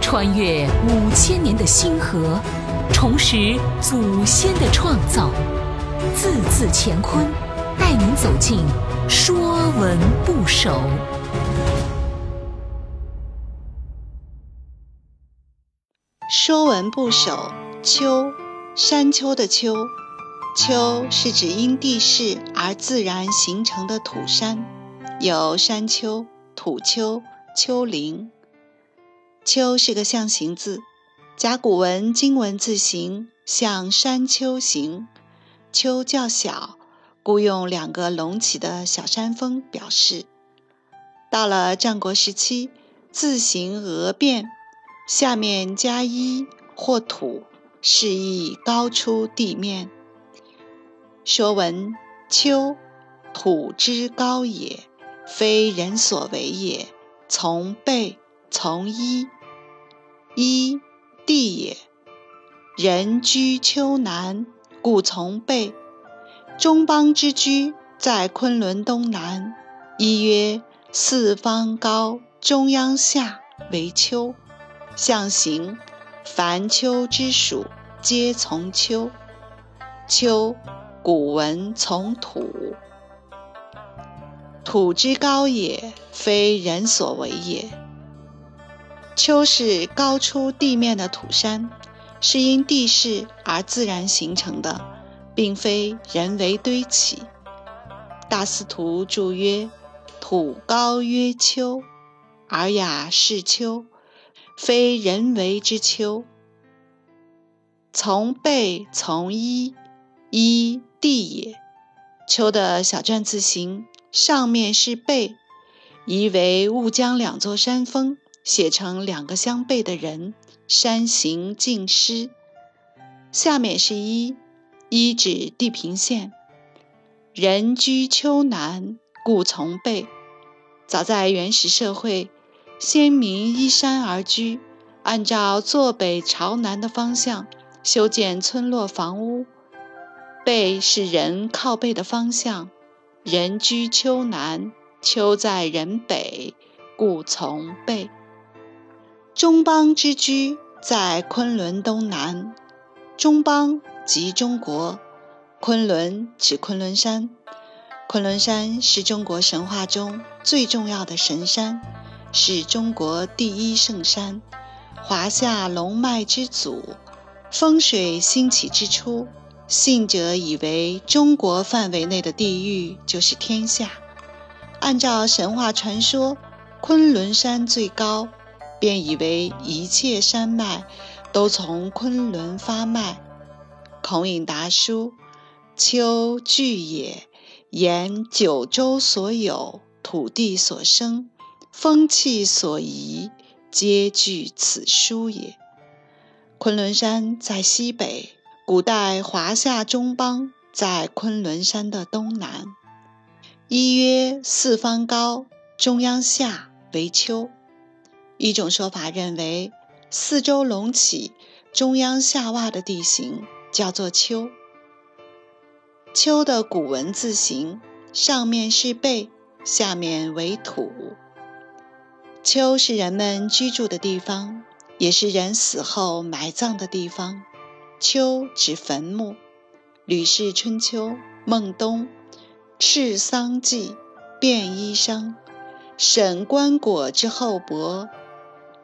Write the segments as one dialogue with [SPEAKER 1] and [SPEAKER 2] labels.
[SPEAKER 1] 穿越五千年的星河，重拾祖先的创造，字字乾坤，带您走进《说文不首》。
[SPEAKER 2] 《说文不首》秋，山丘的丘。丘是指因地势而自然形成的土山，有山丘、土丘、丘陵。丘是个象形字，甲骨文金文字形像山丘形，丘较小，故用两个隆起的小山峰表示。到了战国时期，字形额变。下面加一或土，示意高出地面。说文：丘，土之高也，非人所为也。从背，从一，一地也。人居丘南，故从背。中邦之居，在昆仑东南。一曰：四方高，中央下为丘。象形，凡丘之属，皆从丘。丘，古文从土。土之高也，非人所为也。丘是高出地面的土山，是因地势而自然形成的，并非人为堆起。大司徒注曰：“土高曰丘，尔雅是丘。”非人为之丘，从背从一，一地也。丘的小篆字形，上面是背，疑为误将两座山峰写成两个相背的人，山形尽失。下面是一，一指地平线。人居丘南，故从背。早在原始社会。先民依山而居，按照坐北朝南的方向修建村落房屋。背是人靠背的方向，人居丘南，丘在人北，故从背。中邦之居在昆仑东南，中邦即中国，昆仑指昆仑山。昆仑山是中国神话中最重要的神山。是中国第一圣山，华夏龙脉之祖。风水兴起之初，信者以为中国范围内的地域就是天下。按照神话传说，昆仑山最高，便以为一切山脉都从昆仑发脉。孔颖达书：“丘聚也，言九州所有土地所生。”风气所宜，皆具此书也。昆仑山在西北，古代华夏中邦在昆仑山的东南。一曰四方高，中央下为丘。一种说法认为，四周隆起、中央下洼的地形叫做丘。丘的古文字形，上面是背，下面为土。丘是人们居住的地方，也是人死后埋葬的地方。丘指坟墓，《吕氏春秋·孟冬》：“赤桑记，便衣裳，审棺椁之厚薄，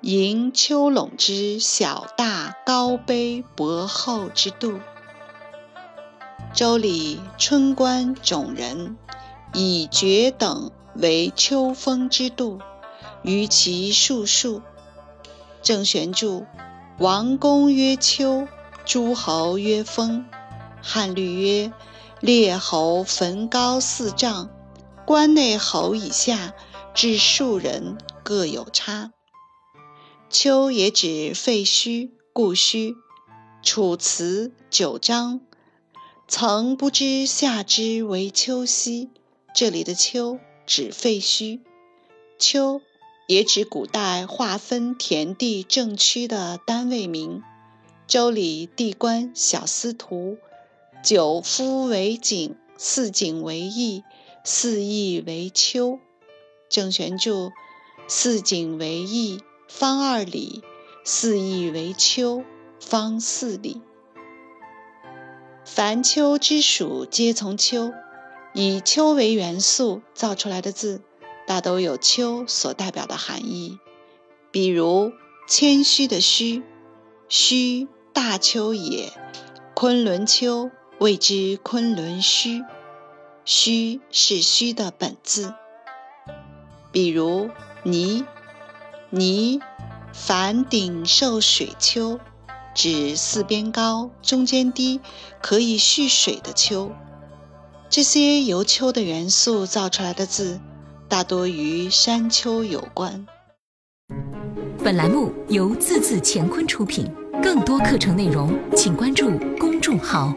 [SPEAKER 2] 迎丘垄之小大高卑薄厚之度。”《周礼·春官种人，以绝等为丘峰之度。于其数数，郑玄注：王公曰丘，诸侯曰封。汉律曰：列侯坟高四丈，关内侯以下至数人各有差。秋也指废墟、故墟。楚辞九章：曾不知夏之为秋兮。这里的秋指废墟。秋。也指古代划分田地政区的单位名，《周礼·地官·小司徒》：九夫为井，四井为邑，四邑为丘。郑玄注：四井为邑，方二里，四意为秋，方四里。凡秋之属，皆从秋。以秋为元素造出来的字，大都有秋所代表的含义。比如谦虚的虚，虚大秋也。昆仑秋谓之昆仑虚，虚是虚的本字。比如泥，泥凡顶受水丘，指四边高、中间低，可以蓄水的丘。这些由丘的元素造出来的字，大多与山丘有关。
[SPEAKER 1] 本栏目由字字乾坤出品，更多课程内容请关注公众号。